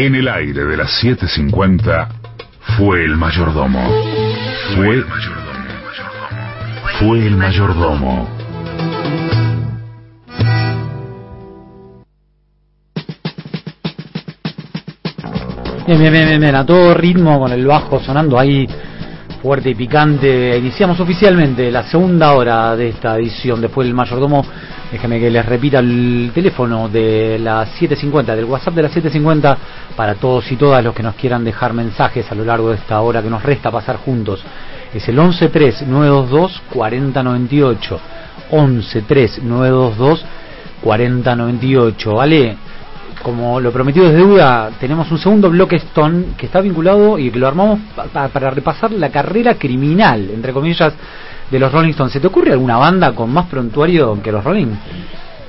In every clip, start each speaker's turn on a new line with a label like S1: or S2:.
S1: En el aire de las 7.50 fue el mayordomo. Fue el mayordomo. Fue el mayordomo.
S2: Bien, bien, bien, bien, a todo ritmo, con el bajo sonando ahí fuerte y picante. Iniciamos oficialmente la segunda hora de esta edición. Después el mayordomo, déjeme que les repita el teléfono de las 7.50, del WhatsApp de las 7.50, para todos y todas los que nos quieran dejar mensajes a lo largo de esta hora que nos resta pasar juntos. Es el 113922 4098. 4098. Como lo prometido es deuda, tenemos un segundo bloque Stone que está vinculado y que lo armamos para repasar la carrera criminal, entre comillas, de los Rolling Stones. ¿Se te ocurre alguna banda con más prontuario que los Rolling?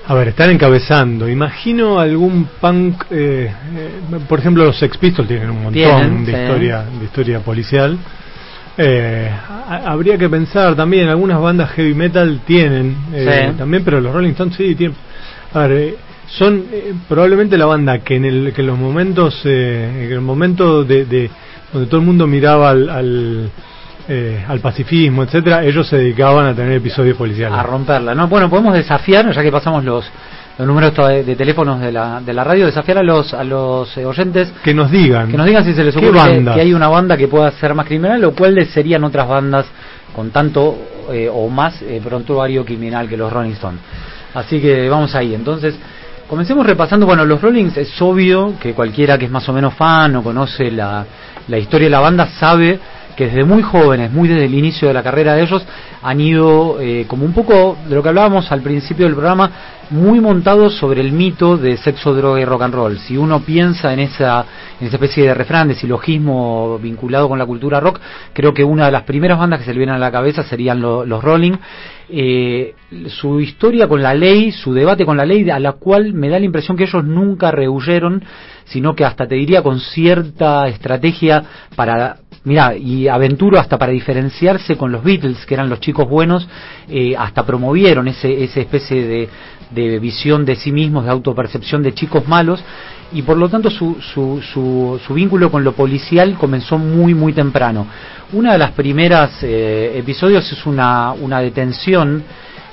S3: A ver, están encabezando. Imagino algún punk, eh, eh, por ejemplo, los Sex Pistols tienen un montón de historia, de historia policial. Eh, habría que pensar también, algunas bandas heavy metal tienen también, pero los Rolling Stones sí tienen. A ver, son eh, probablemente la banda que en, el, que en los momentos, eh, en el momento de, de, donde todo el mundo miraba al, al, eh, al pacifismo, etcétera, ellos se dedicaban a tener episodios policiales.
S2: A romperla, ¿no? Bueno, podemos desafiar, ya que pasamos los, los números de, teléfonos de la, de la radio, desafiar a los, a los oyentes.
S3: Que nos digan.
S2: Que nos digan si se les ocurre que, hay una banda que pueda ser más criminal o cuáles serían otras bandas con tanto o más prontuario criminal que los Rolling Stones. Así que vamos ahí. Entonces, Comencemos repasando, bueno, los Rollings es obvio que cualquiera que es más o menos fan o conoce la, la historia de la banda sabe que desde muy jóvenes, muy desde el inicio de la carrera de ellos, han ido eh, como un poco de lo que hablábamos al principio del programa, muy montados sobre el mito de sexo, droga y rock and roll. Si uno piensa en esa, en esa especie de refrán, de silogismo vinculado con la cultura rock, creo que una de las primeras bandas que se le vienen a la cabeza serían los Rolling eh, su historia con la ley, su debate con la ley, a la cual me da la impresión que ellos nunca rehuyeron, sino que hasta te diría con cierta estrategia para, mira, y aventuro hasta para diferenciarse con los Beatles, que eran los chicos buenos, eh, hasta promovieron ese, esa especie de, de visión de sí mismos, de autopercepción de chicos malos, y por lo tanto su, su, su, su, vínculo con lo policial comenzó muy muy temprano. Una de las primeras eh, episodios es una, una detención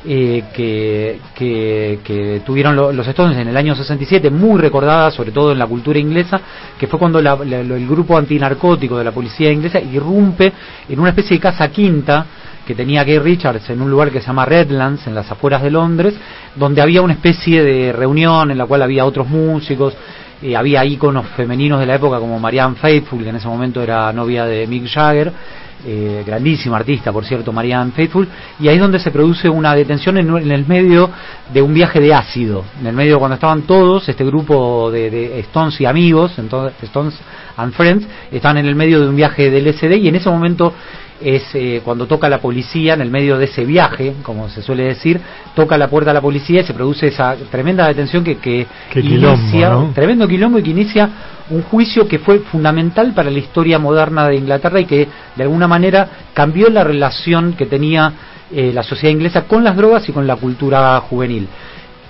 S2: eh, que, que, tuvieron los Stones en el año 67, muy recordada sobre todo en la cultura inglesa, que fue cuando el grupo antinarcótico de la policía inglesa irrumpe en una especie de casa quinta que tenía Gay Richards en un lugar que se llama Redlands, en las afueras de Londres, donde había una especie de reunión en la cual había otros músicos, había íconos femeninos de la época como Marianne Faithfull, que en ese momento era novia de Mick Jagger, eh, grandísima artista, por cierto, Marianne Faithfull, y ahí es donde se produce una detención en, el medio de un viaje de ácido, en el medio cuando estaban todos, este grupo de, de Stones y amigos, entonces Stones and Friends, estaban en el medio de un viaje del SD y en ese momento es eh, cuando toca la policía en el medio de ese viaje, como se suele decir, toca la puerta a la policía y se produce esa tremenda detención que, que inicia, tremendo quilombo y que inicia un juicio que fue fundamental para la historia moderna de Inglaterra y que de alguna manera cambió la relación que tenía eh, la sociedad inglesa con las drogas y con la cultura juvenil.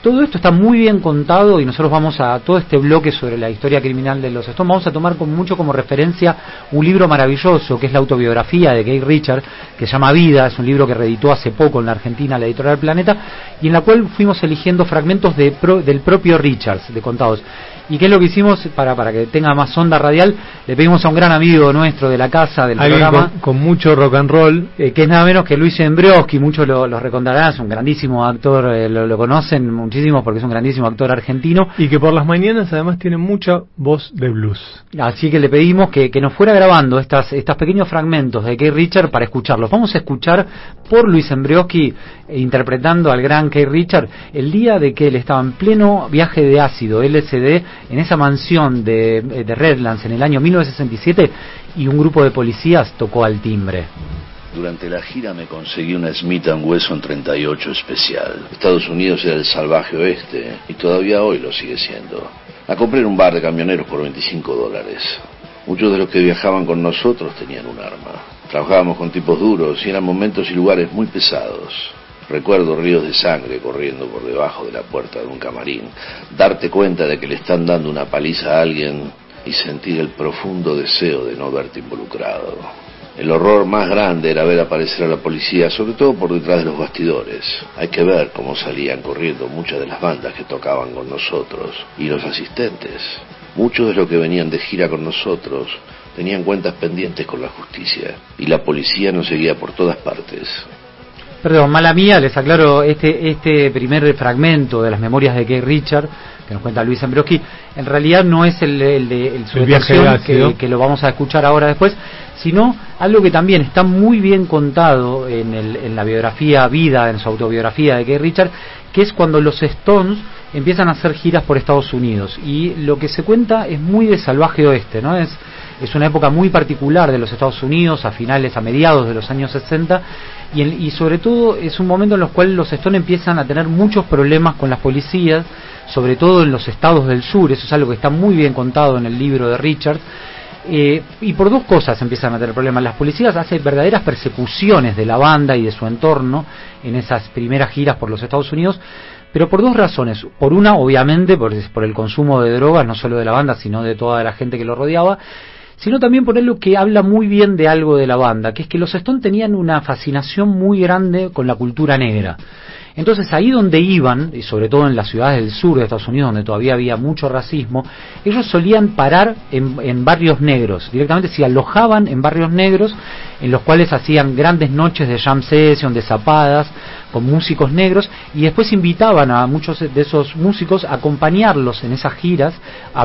S2: Todo esto está muy bien contado y nosotros vamos a todo este bloque sobre la historia criminal de los Stones, vamos a tomar con mucho como referencia un libro maravilloso que es la autobiografía de Gay Richard, que se llama Vida, es un libro que reeditó hace poco en la Argentina la editorial Planeta, y en la cual fuimos eligiendo fragmentos de del propio Richards, de contados. ¿Y qué es lo que hicimos para, para que tenga más onda radial? Le pedimos a un gran amigo nuestro de la casa, del programa.
S3: Con, mucho rock and roll.
S2: Eh, que es nada menos que Luis Embrioski, muchos lo, lo recordarán, es un grandísimo actor, eh, lo, conocen porque es un grandísimo actor argentino.
S3: Y que por las mañanas además tiene mucha voz de blues.
S2: Así que le pedimos que, que nos fuera grabando estas, estos pequeños fragmentos de Kay Richard para escucharlos. Vamos a escuchar por Luis Embrioski interpretando al gran Kay Richard el día de que él estaba en pleno viaje de ácido, LSD, en esa mansión de, de Redlands en el año 1967 y un grupo de policías tocó al timbre.
S4: Durante la gira me conseguí una Smith Wesson 38 especial. Estados Unidos era el salvaje oeste y todavía hoy lo sigue siendo. La compré en un bar de camioneros por 25 dólares. Muchos de los que viajaban con nosotros tenían un arma. Trabajábamos con tipos duros y eran momentos y lugares muy pesados. Recuerdo ríos de sangre corriendo por debajo de la puerta de un camarín. Darte cuenta de que le están dando una paliza a alguien y sentir el profundo deseo de no verte involucrado. El horror más grande era ver aparecer a la policía, sobre todo por detrás de los bastidores. Hay que ver cómo salían corriendo muchas de las bandas que tocaban con nosotros y los asistentes. Muchos de los que venían de gira con nosotros tenían cuentas pendientes con la justicia y la policía nos seguía por todas partes.
S2: Perdón, mala mía, les aclaro este, este primer fragmento de las memorias de Keith Richard que nos cuenta Luis Ambroski, en realidad no es el, de el, su que, que, lo vamos a escuchar ahora después, sino algo que también está muy bien contado en, el, en la biografía Vida, en su autobiografía de Keith Richard, que es cuando los Stones empiezan a hacer giras por Estados Unidos. Y lo que se cuenta es muy de salvaje oeste, ¿no? Es, es una época muy particular de los Estados Unidos, a finales, a mediados de los años 60, y, y sobre todo es un momento en el cual los Stones empiezan a tener muchos problemas con las policías, sobre todo en los estados del sur, eso es algo que está muy bien contado en el libro de Richard, eh, y por dos cosas empiezan a tener problemas. Las policías hacen verdaderas persecuciones de la banda y de su entorno en esas primeras giras por los Estados Unidos, pero por dos razones. Por una, obviamente, por, el consumo de drogas, no solo de la banda, sino de toda la gente que lo rodeaba, sino también por algo que habla muy bien de algo de la banda, que es que los Stones tenían una fascinación muy grande con la cultura negra. Entonces ahí donde iban, y sobre todo en las ciudades del sur de Estados Unidos, donde todavía había mucho racismo, ellos solían parar en, barrios negros, directamente se alojaban en barrios negros, en los cuales hacían grandes noches de jam session, de zapadas, con músicos negros, y después invitaban a muchos de esos músicos a acompañarlos en esas giras.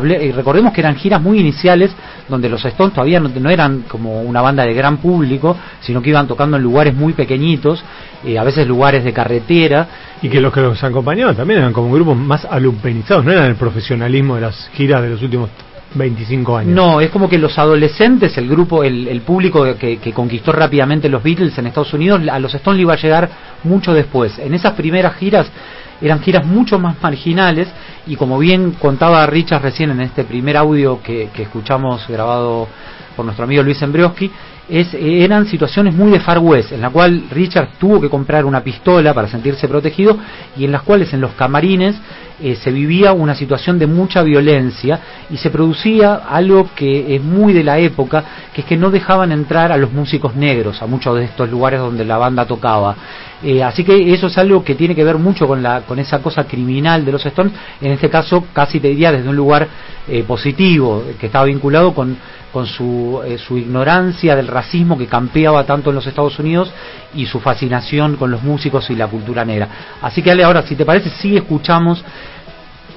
S2: y recordemos que eran giras muy iniciales, donde los Stones todavía no, eran como una banda de gran público, sino que iban tocando en lugares muy pequeñitos, eh, a veces lugares de carretera.
S3: Y que los que los acompañaban también eran como grupos más alupenizados, no eran el profesionalismo de las giras de los últimos 25 años.
S2: No, es como que los adolescentes, el grupo, el, público que, conquistó rápidamente los Beatles en Estados Unidos, a los Stones iba a llegar mucho después. En esas primeras giras eran giras mucho más marginales y como bien contaba Richard recién en este primer audio que, que escuchamos grabado por nuestro amigo Luis Embrioski, es, eran situaciones muy de Far West, en la cual Richard tuvo que comprar una pistola para sentirse protegido y en las cuales en los camarines eh, se vivía una situación de mucha violencia y se producía algo que es muy de la época, que es que no dejaban entrar a los músicos negros a muchos de estos lugares donde la banda tocaba. Eh, así que eso es algo que tiene que ver mucho con, la, con esa cosa criminal de los Stones, en este caso casi te diría desde un lugar eh, positivo, que estaba vinculado con con su, eh, su ignorancia del racismo que campeaba tanto en los Estados Unidos y su fascinación con los músicos y la cultura negra. Así que Ale, ahora si te parece, sí escuchamos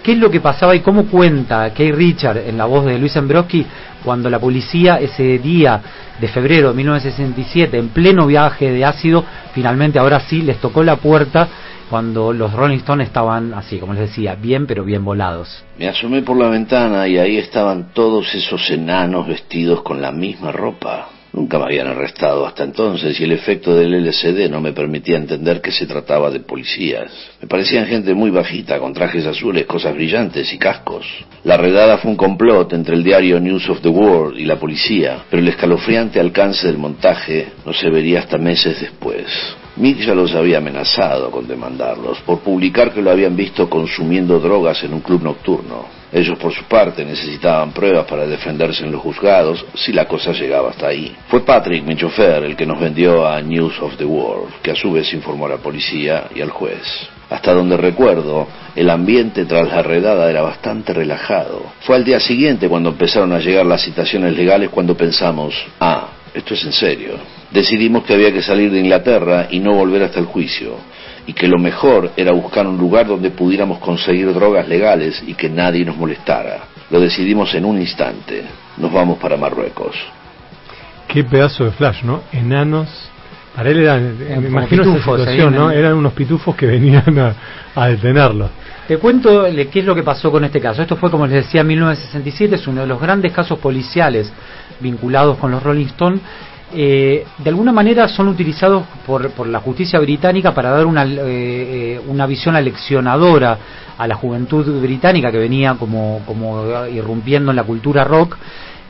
S2: qué es lo que pasaba y cómo cuenta Kay Richard en la voz de Luis Embroski cuando la policía ese día de febrero de 1967, en pleno viaje de ácido, finalmente ahora sí les tocó la puerta cuando los Rolling Stones estaban así, como les decía, bien pero bien volados.
S4: Me asomé por la ventana y ahí estaban todos esos enanos vestidos con la misma ropa. Nunca me habían arrestado hasta entonces y el efecto del LCD no me permitía entender que se trataba de policías. Me parecían gente muy bajita, con trajes azules, cosas brillantes y cascos. La redada fue un complot entre el diario News of the World y la policía, pero el escalofriante alcance del montaje no se vería hasta meses después. Mick ya los había amenazado con demandarlos por publicar que lo habían visto consumiendo drogas en un club nocturno. Ellos por su parte necesitaban pruebas para defenderse en los juzgados si la cosa llegaba hasta ahí. Fue Patrick, mi chofer, el que nos vendió a News of the World, que a su vez informó a la policía y al juez. Hasta donde recuerdo, el ambiente tras la redada era bastante relajado. Fue al día siguiente cuando empezaron a llegar las citaciones legales cuando pensamos, ah, esto es en serio. Decidimos que había que salir de Inglaterra y no volver hasta el juicio, y que lo mejor era buscar un lugar donde pudiéramos conseguir drogas legales y que nadie nos molestara. Lo decidimos en un instante. Nos vamos para Marruecos.
S3: Qué pedazo de flash, ¿no? Enanos. Para él eran, me imagino situación, ¿no? Eran unos pitufos que venían a, a detenerlos.
S2: Te cuento qué es lo que pasó con este caso. Esto fue, como les decía, en 1967, es uno de los grandes casos policiales vinculados con los Rolling Stones, eh, de alguna manera son utilizados por, por, la justicia británica para dar una, eh, eh, una visión aleccionadora a la juventud británica que venía como, como irrumpiendo en la cultura rock.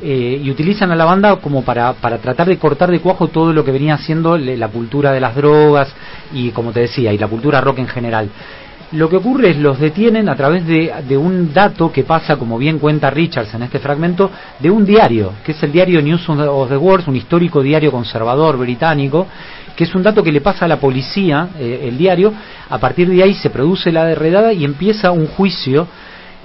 S2: y utilizan a la banda como para, para tratar de cortar de cuajo todo lo que venía siendo la cultura de las drogas y como te decía y la cultura rock en general lo que ocurre es los detienen a través de, de, un dato que pasa, como bien cuenta Richards en este fragmento, de un diario, que es el diario News of the World, un histórico diario conservador británico, que es un dato que le pasa a la policía, eh, el diario, a partir de ahí se produce la derredada y empieza un juicio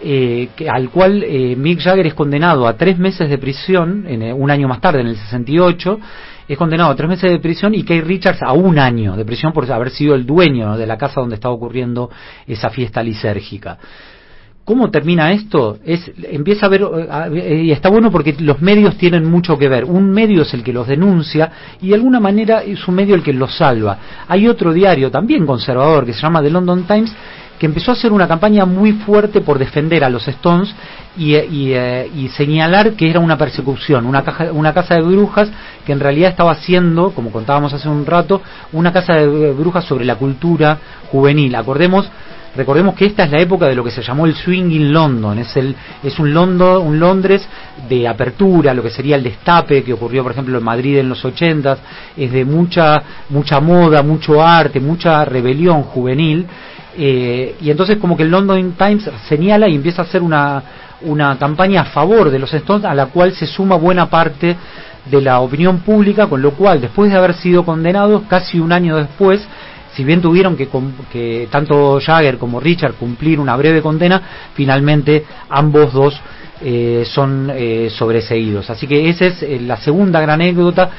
S2: eh, que, al cual eh, Mick Jagger es condenado a tres meses de prisión, en, un año más tarde, en el 68, es condenado a tres meses de prisión y Kay Richards a un año de prisión por haber sido el dueño de la casa donde estaba ocurriendo esa fiesta lisérgica. ¿Cómo termina esto? Es, empieza a ver, eh, y está bueno porque los medios tienen mucho que ver. Un medio es el que los denuncia y de alguna manera es un medio el que los salva. Hay otro diario también conservador que se llama The London Times que empezó a hacer una campaña muy fuerte por defender a los Stones y, eh, señalar que era una persecución, una, una casa de brujas que en realidad estaba haciendo, como contábamos hace un rato, una casa de brujas sobre la cultura juvenil. Acordemos Recordemos que esta es la época de lo que se llamó el swing in London, es, el, es un, London, un Londres de apertura, lo que sería el destape que ocurrió, por ejemplo, en Madrid en los 80, es de mucha, mucha moda, mucho arte, mucha rebelión juvenil, eh, y entonces como que el London Times señala y empieza a hacer una, una campaña a favor de los Stones, a la cual se suma buena parte de la opinión pública, con lo cual, después de haber sido condenados, casi un año después, si bien tuvieron que, que tanto Jagger como Richard cumplir una breve condena, finalmente ambos dos eh, son eh, sobreseídos. Así que esa es eh, la segunda gran anécdota.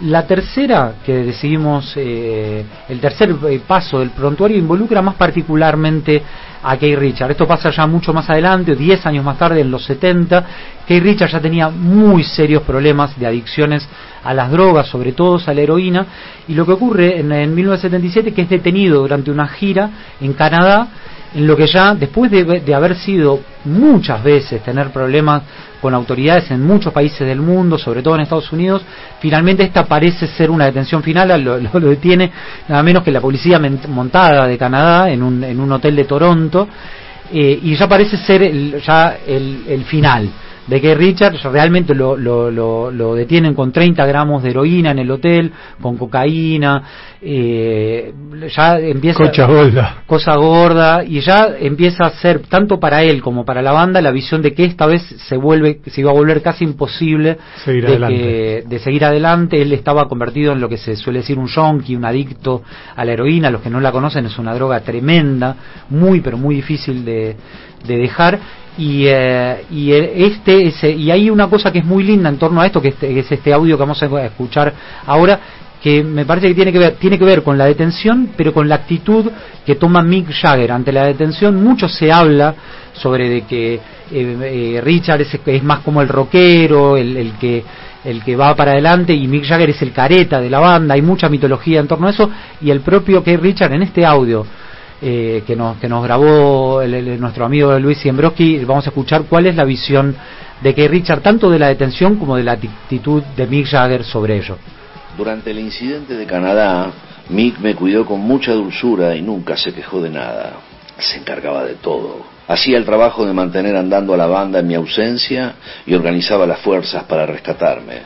S2: La tercera que decidimos, el tercer paso del prontuario involucra más particularmente a Kay Richard. Esto pasa ya mucho más adelante, 10 años más tarde, en los 70. Kay Richard ya tenía muy serios problemas de adicciones a las drogas, sobre todo a la heroína. Y lo que ocurre en, en 1977 que es detenido durante una gira en Canadá en lo que ya después de, haber sido muchas veces tener problemas con autoridades en muchos países del mundo, sobre todo en Estados Unidos, finalmente esta parece ser una detención final, lo, detiene nada menos que la policía montada de Canadá en un, en un hotel de Toronto, eh, y ya parece ser ya el, el final de que Richard realmente lo, lo, lo, detienen con 30 gramos de heroína en el hotel, con cocaína, eh, ya empieza...
S3: Cosa gorda.
S2: Cosa gorda, y ya empieza a ser, tanto para él como para la banda, la visión de que esta vez se vuelve, se iba a volver casi imposible
S3: seguir
S2: de,
S3: adelante.
S2: de seguir adelante. Él estaba convertido en lo que se suele decir un junkie, un adicto a la heroína. Los que no la conocen es una droga tremenda, muy pero muy difícil de, de dejar y, eh, y este ese, y hay una cosa que es muy linda en torno a esto que, este, es este audio que vamos a escuchar ahora que me parece que tiene que ver tiene que ver con la detención pero con la actitud que toma Mick Jagger. Ante la detención mucho se habla sobre de que eh, eh, Richard es, es, más como el rockero el, el que el que va para adelante y Mick Jagger es el careta de la banda. Hay mucha mitología en torno a eso. Y el propio que Richard en este audio eh, que, nos, que nos grabó nuestro amigo Luis Siembroski, vamos a escuchar cuál es la visión de que Richard, tanto de la detención como de la actitud de Mick Jagger sobre ello.
S4: Durante el incidente de Canadá, Mick me cuidó con mucha dulzura y nunca se quejó de nada. Se encargaba de todo. Hacía el trabajo de mantener andando a la banda en mi ausencia y organizaba las fuerzas para rescatarme.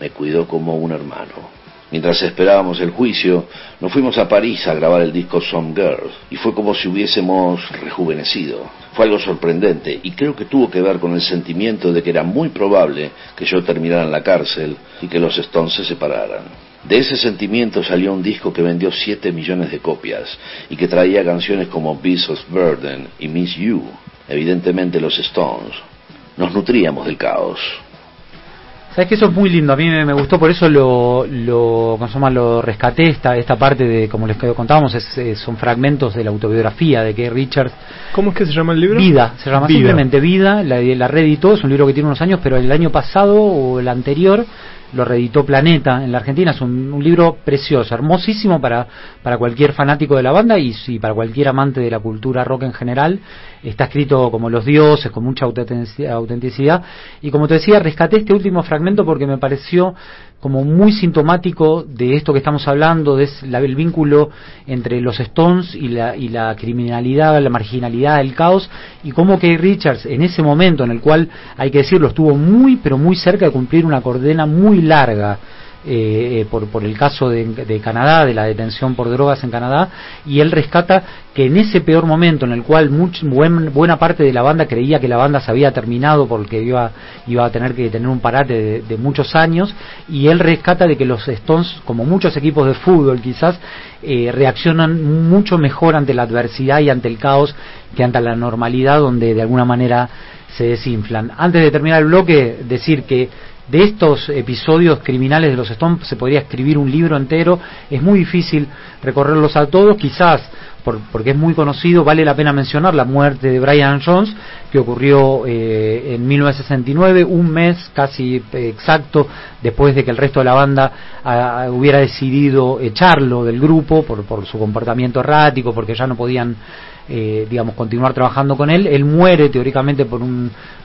S4: Me cuidó como un hermano. Mientras esperábamos el juicio, nos fuimos a París a grabar el disco Some Girls y fue como si hubiésemos rejuvenecido. Fue algo sorprendente y creo que tuvo que ver con el sentimiento de que era muy probable que yo terminara en la cárcel y que los Stones se separaran. De ese sentimiento salió un disco que vendió 7 millones de copias y que traía canciones como Beast of Burden y Miss You. Evidentemente los Stones. Nos nutríamos del caos.
S2: Sabes que eso es muy lindo, a mí me, gustó, por eso lo, lo, lo rescaté, esta, esta parte de, como les contábamos, es, son fragmentos de la autobiografía de Kay Richards.
S3: ¿Cómo es que se llama el libro?
S2: Vida, se llama simplemente Vida, la, la reeditó, es un libro que tiene unos años, pero el año pasado o el anterior lo reeditó Planeta en la Argentina, es un, libro precioso, hermosísimo para, para cualquier fanático de la banda y, y, para cualquier amante de la cultura rock en general. Está escrito como los dioses, con mucha autenticidad. Y como te decía, rescaté este último fragmento porque me pareció como muy sintomático de esto que estamos hablando, de el vínculo entre los Stones y la, y la criminalidad, la marginalidad, el caos, y cómo que Richards en ese momento en el cual, hay que decirlo, estuvo muy, pero muy cerca de cumplir una condena muy larga eh, por, por el caso de, de, Canadá, de la detención por drogas en Canadá, y él rescata que en ese peor momento en el cual buena parte de la banda creía que la banda se había terminado porque iba, iba a tener que tener un parate de, muchos años, y él rescata de que los Stones, como muchos equipos de fútbol quizás, eh, reaccionan mucho mejor ante la adversidad y ante el caos que ante la normalidad donde de alguna manera se desinflan. Antes de terminar el bloque, decir que de estos episodios criminales de los Stones se podría escribir un libro entero, es muy difícil recorrerlos a todos, quizás porque es muy conocido, vale la pena mencionar la muerte de Brian Jones, que ocurrió eh, en 1969, un mes casi exacto después de que el resto de la banda hubiera decidido echarlo del grupo por, por su comportamiento errático, porque ya no podían eh, digamos, continuar trabajando con él. Él muere teóricamente por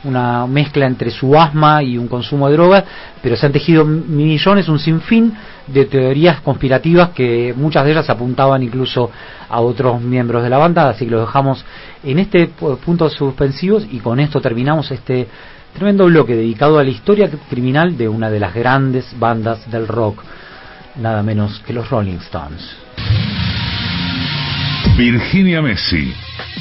S2: una mezcla entre su asma y un consumo de drogas, pero se han tejido millones, un sinfín de teorías conspirativas que muchas de ellas apuntaban incluso a otros miembros de la banda, así que lo dejamos en este punto suspensivos y con esto terminamos este tremendo bloque dedicado a la historia criminal de una de las grandes bandas del rock, nada menos que los Rolling Stones.
S1: Virginia Messi